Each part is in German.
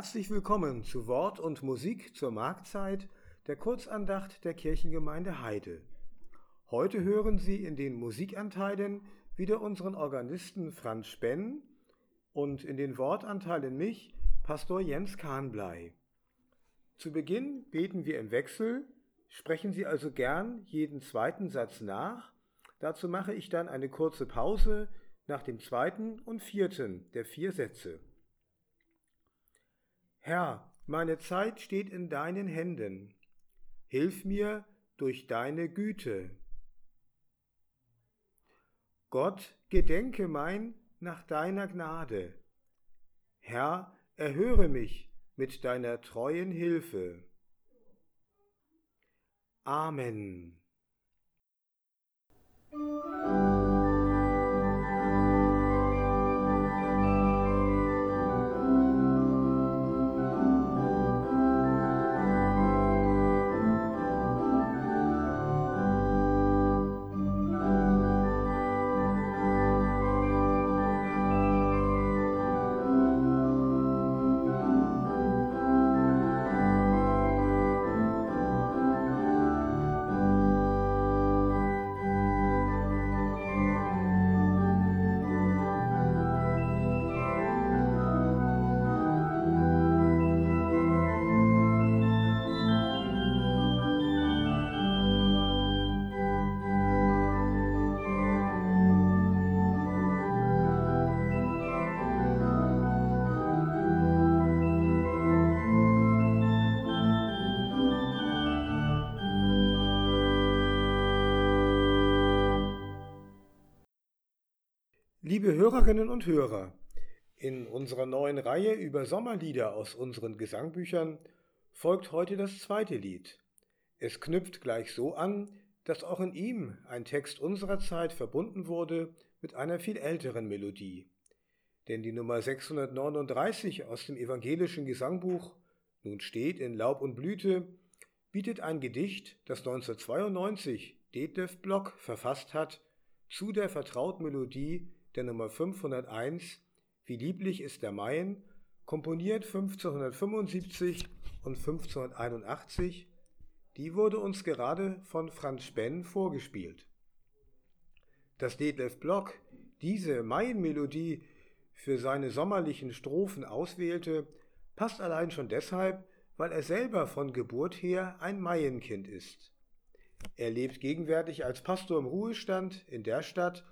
Herzlich willkommen zu Wort und Musik zur Marktzeit der Kurzandacht der Kirchengemeinde Heide. Heute hören Sie in den Musikanteilen wieder unseren Organisten Franz Spenn und in den Wortanteilen mich, Pastor Jens Kahnblei. Zu Beginn beten wir im Wechsel, sprechen Sie also gern jeden zweiten Satz nach. Dazu mache ich dann eine kurze Pause nach dem zweiten und vierten der vier Sätze. Herr, meine Zeit steht in deinen Händen. Hilf mir durch deine Güte. Gott, gedenke mein nach deiner Gnade. Herr, erhöre mich mit deiner treuen Hilfe. Amen. Liebe Hörerinnen und Hörer, in unserer neuen Reihe über Sommerlieder aus unseren Gesangbüchern folgt heute das zweite Lied. Es knüpft gleich so an, dass auch in ihm ein Text unserer Zeit verbunden wurde mit einer viel älteren Melodie. Denn die Nummer 639 aus dem evangelischen Gesangbuch Nun steht in Laub und Blüte bietet ein Gedicht, das 1992 Detlef Block verfasst hat, zu der vertrauten Melodie der Nummer 501 Wie lieblich ist der Main, komponiert 1575 und 1581, die wurde uns gerade von Franz Spenn vorgespielt. Dass Detlef Block diese Main-Melodie für seine sommerlichen Strophen auswählte, passt allein schon deshalb, weil er selber von Geburt her ein Maienkind ist. Er lebt gegenwärtig als Pastor im Ruhestand in der Stadt,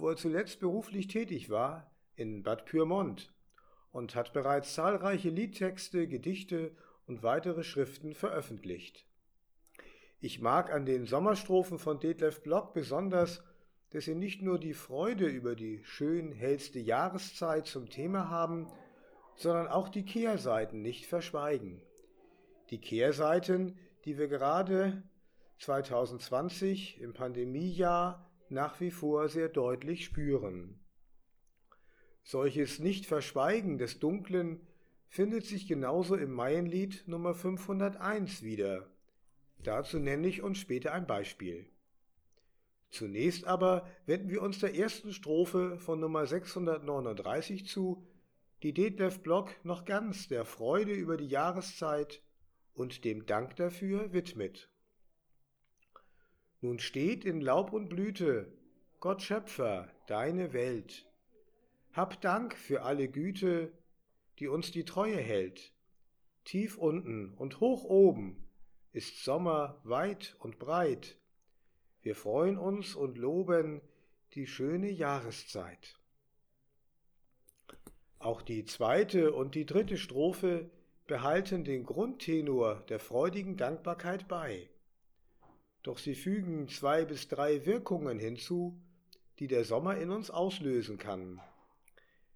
wo er zuletzt beruflich tätig war, in Bad Pyrmont und hat bereits zahlreiche Liedtexte, Gedichte und weitere Schriften veröffentlicht. Ich mag an den Sommerstrophen von Detlef Block besonders, dass sie nicht nur die Freude über die schön hellste Jahreszeit zum Thema haben, sondern auch die Kehrseiten nicht verschweigen. Die Kehrseiten, die wir gerade 2020 im Pandemiejahr nach wie vor sehr deutlich spüren. Solches Nicht-Verschweigen des Dunklen findet sich genauso im Maienlied Nummer 501 wieder. Dazu nenne ich uns später ein Beispiel. Zunächst aber wenden wir uns der ersten Strophe von Nummer 639 zu, die Detlef Block noch ganz der Freude über die Jahreszeit und dem Dank dafür widmet. Nun steht in Laub und Blüte, Gott Schöpfer, deine Welt. Hab Dank für alle Güte, die uns die Treue hält. Tief unten und hoch oben ist Sommer weit und breit. Wir freuen uns und loben die schöne Jahreszeit. Auch die zweite und die dritte Strophe behalten den Grundtenor der freudigen Dankbarkeit bei doch sie fügen zwei bis drei Wirkungen hinzu, die der Sommer in uns auslösen kann.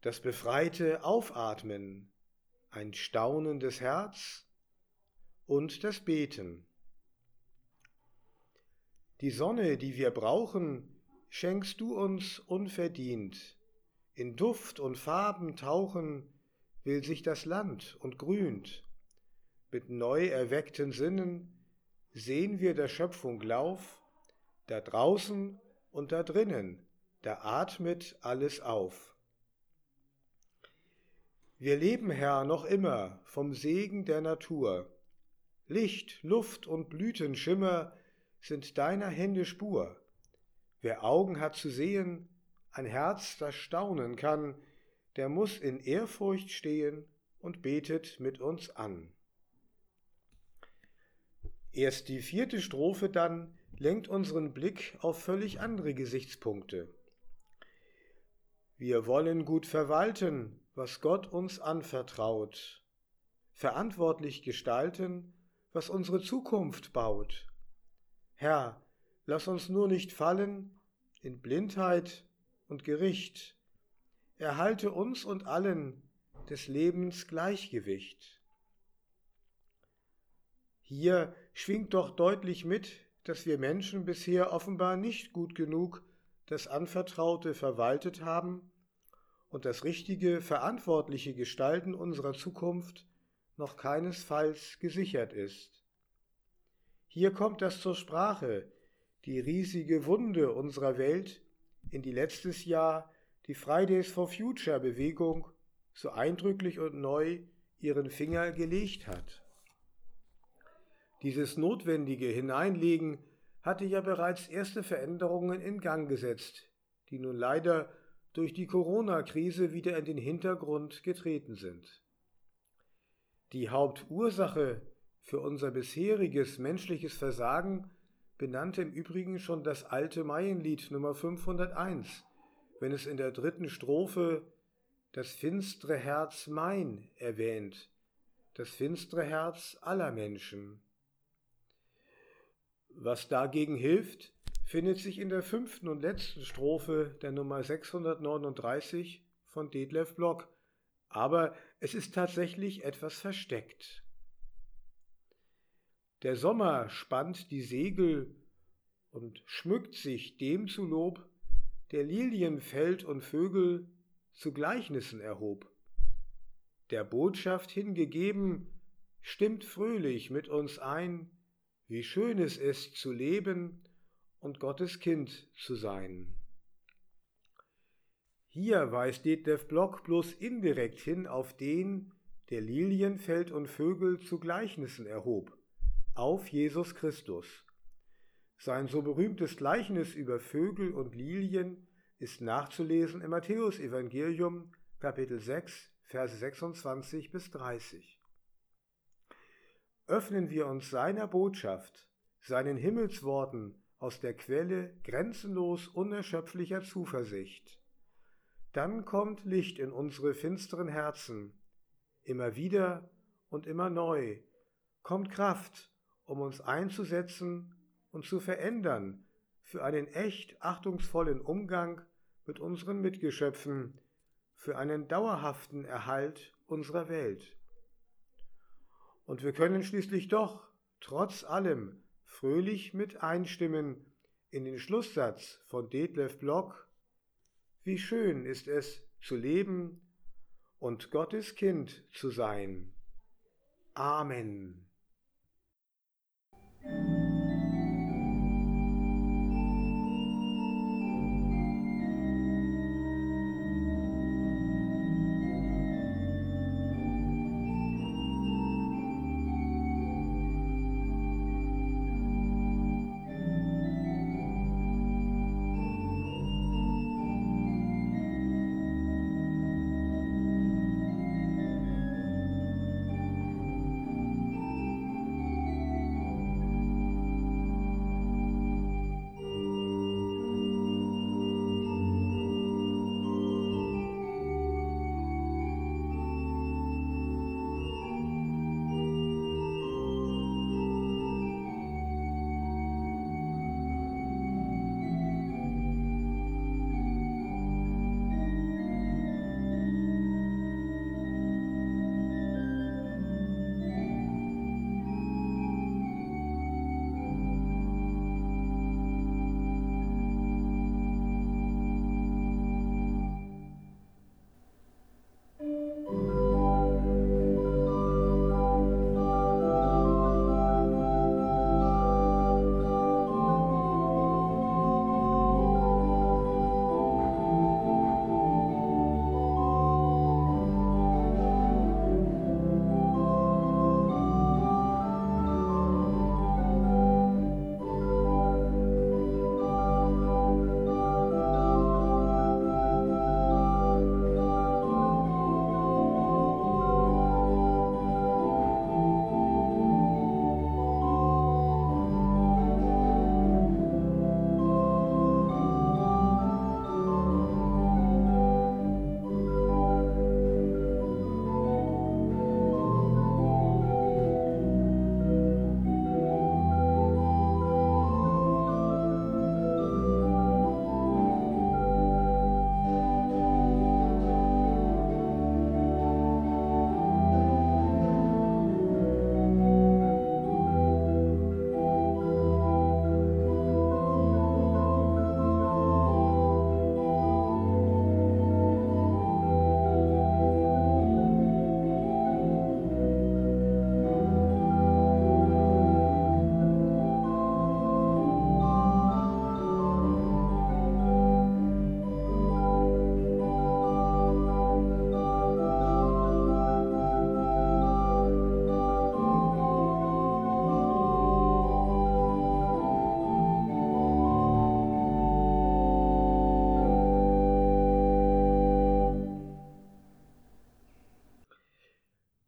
Das befreite Aufatmen, ein staunendes Herz und das Beten. Die Sonne, die wir brauchen, schenkst du uns unverdient. In Duft und Farben tauchen will sich das Land und grünt. Mit neu erweckten Sinnen sehen wir der Schöpfung Lauf, da draußen und da drinnen, da atmet alles auf. Wir leben, Herr, noch immer vom Segen der Natur. Licht, Luft und Blütenschimmer sind deiner Hände Spur. Wer Augen hat zu sehen, ein Herz, das staunen kann, der muss in Ehrfurcht stehen und betet mit uns an. Erst die vierte Strophe dann lenkt unseren Blick auf völlig andere Gesichtspunkte. Wir wollen gut verwalten, was Gott uns anvertraut, verantwortlich gestalten, was unsere Zukunft baut. Herr, lass uns nur nicht fallen in Blindheit und Gericht. Erhalte uns und allen des Lebens Gleichgewicht. Hier schwingt doch deutlich mit, dass wir Menschen bisher offenbar nicht gut genug das Anvertraute verwaltet haben und das richtige, verantwortliche Gestalten unserer Zukunft noch keinesfalls gesichert ist. Hier kommt das zur Sprache, die riesige Wunde unserer Welt, in die letztes Jahr die Fridays for Future Bewegung so eindrücklich und neu ihren Finger gelegt hat. Dieses notwendige Hineinlegen hatte ja bereits erste Veränderungen in Gang gesetzt, die nun leider durch die Corona-Krise wieder in den Hintergrund getreten sind. Die Hauptursache für unser bisheriges menschliches Versagen benannte im Übrigen schon das alte Maienlied Nummer 501, wenn es in der dritten Strophe das finstere Herz mein erwähnt, das finstere Herz aller Menschen. Was dagegen hilft, findet sich in der fünften und letzten Strophe der Nummer 639 von Detlef Block, aber es ist tatsächlich etwas versteckt. Der Sommer spannt die Segel und schmückt sich dem zu Lob, der Lilien, Feld und Vögel zu Gleichnissen erhob. Der Botschaft hingegeben, stimmt fröhlich mit uns ein, wie schön es ist zu leben und Gottes Kind zu sein. Hier weist Detlef Block bloß indirekt hin auf den, der Lilien, Feld und Vögel zu Gleichnissen erhob, auf Jesus Christus. Sein so berühmtes Gleichnis über Vögel und Lilien ist nachzulesen im Matthäusevangelium Kapitel 6, Verse 26 bis 30 öffnen wir uns seiner Botschaft, seinen Himmelsworten aus der Quelle grenzenlos unerschöpflicher Zuversicht. Dann kommt Licht in unsere finsteren Herzen, immer wieder und immer neu, kommt Kraft, um uns einzusetzen und zu verändern für einen echt achtungsvollen Umgang mit unseren Mitgeschöpfen, für einen dauerhaften Erhalt unserer Welt. Und wir können schließlich doch, trotz allem, fröhlich mit einstimmen in den Schlusssatz von Detlef Block, wie schön ist es zu leben und Gottes Kind zu sein. Amen.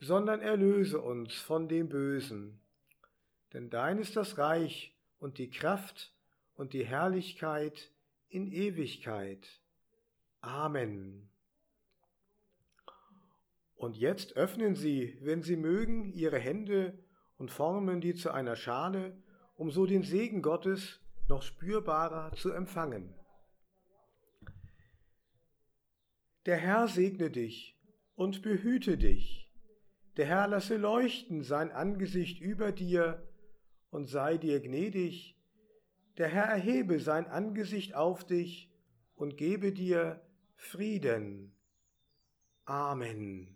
sondern erlöse uns von dem Bösen. Denn dein ist das Reich und die Kraft und die Herrlichkeit in Ewigkeit. Amen. Und jetzt öffnen Sie, wenn Sie mögen, Ihre Hände und formen die zu einer Schale, um so den Segen Gottes noch spürbarer zu empfangen. Der Herr segne dich und behüte dich. Der Herr lasse leuchten sein Angesicht über dir und sei dir gnädig. Der Herr erhebe sein Angesicht auf dich und gebe dir Frieden. Amen.